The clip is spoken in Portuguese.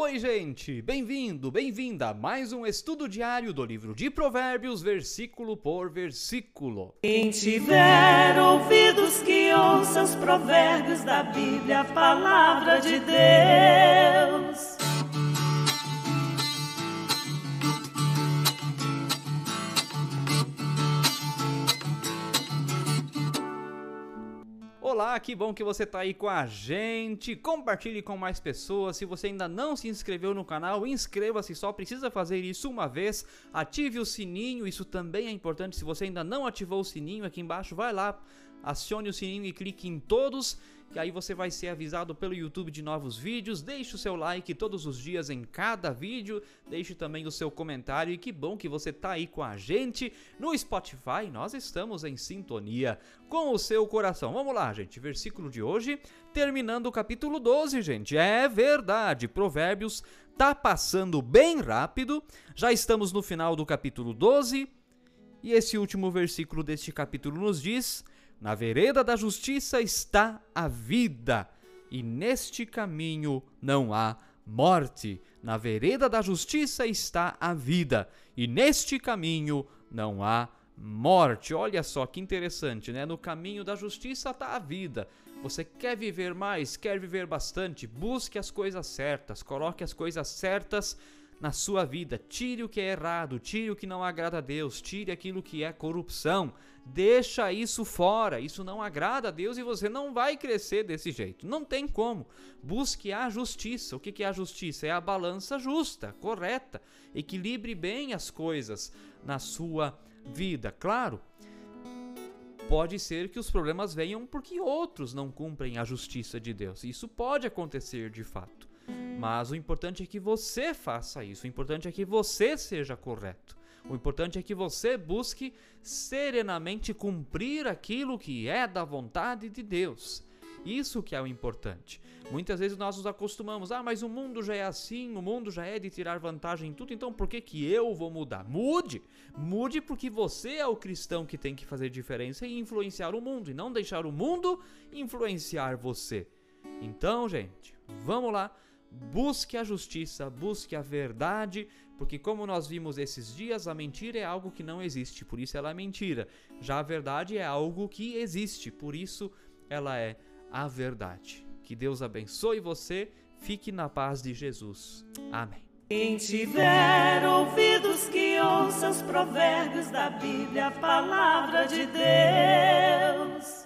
Oi, gente! Bem-vindo, bem-vinda a mais um estudo diário do livro de Provérbios, versículo por versículo. Quem tiver ouvidos que ouça os provérbios da Bíblia, a palavra de Deus. Olá, que bom que você está aí com a gente. Compartilhe com mais pessoas. Se você ainda não se inscreveu no canal, inscreva-se. Só precisa fazer isso uma vez. Ative o sininho, isso também é importante. Se você ainda não ativou o sininho, aqui embaixo, vai lá, acione o sininho e clique em todos que aí você vai ser avisado pelo YouTube de novos vídeos. Deixe o seu like todos os dias em cada vídeo, deixe também o seu comentário e que bom que você tá aí com a gente no Spotify. Nós estamos em sintonia com o seu coração. Vamos lá, gente. Versículo de hoje, terminando o capítulo 12, gente. É verdade, Provérbios tá passando bem rápido. Já estamos no final do capítulo 12. E esse último versículo deste capítulo nos diz: na vereda da justiça está a vida, e neste caminho não há morte. Na vereda da justiça está a vida, e neste caminho não há morte. Olha só que interessante, né? No caminho da justiça está a vida. Você quer viver mais, quer viver bastante, busque as coisas certas, coloque as coisas certas na sua vida. Tire o que é errado, tire o que não agrada a Deus, tire aquilo que é corrupção. Deixa isso fora. Isso não agrada a Deus e você não vai crescer desse jeito. Não tem como. Busque a justiça. O que é a justiça? É a balança justa, correta. Equilibre bem as coisas na sua vida. Claro, pode ser que os problemas venham porque outros não cumprem a justiça de Deus. Isso pode acontecer de fato. Mas o importante é que você faça isso, o importante é que você seja correto. O importante é que você busque serenamente cumprir aquilo que é da vontade de Deus. Isso que é o importante. Muitas vezes nós nos acostumamos, ah, mas o mundo já é assim, o mundo já é de tirar vantagem em tudo, então por que, que eu vou mudar? Mude! Mude porque você é o cristão que tem que fazer diferença e influenciar o mundo, e não deixar o mundo influenciar você. Então, gente, vamos lá Busque a justiça, busque a verdade, porque como nós vimos esses dias, a mentira é algo que não existe, por isso ela é mentira. Já a verdade é algo que existe, por isso ela é a verdade. Que Deus abençoe você, fique na paz de Jesus. Amém. Quem tiver ouvidos que ouça os provérbios da Bíblia, a palavra de Deus.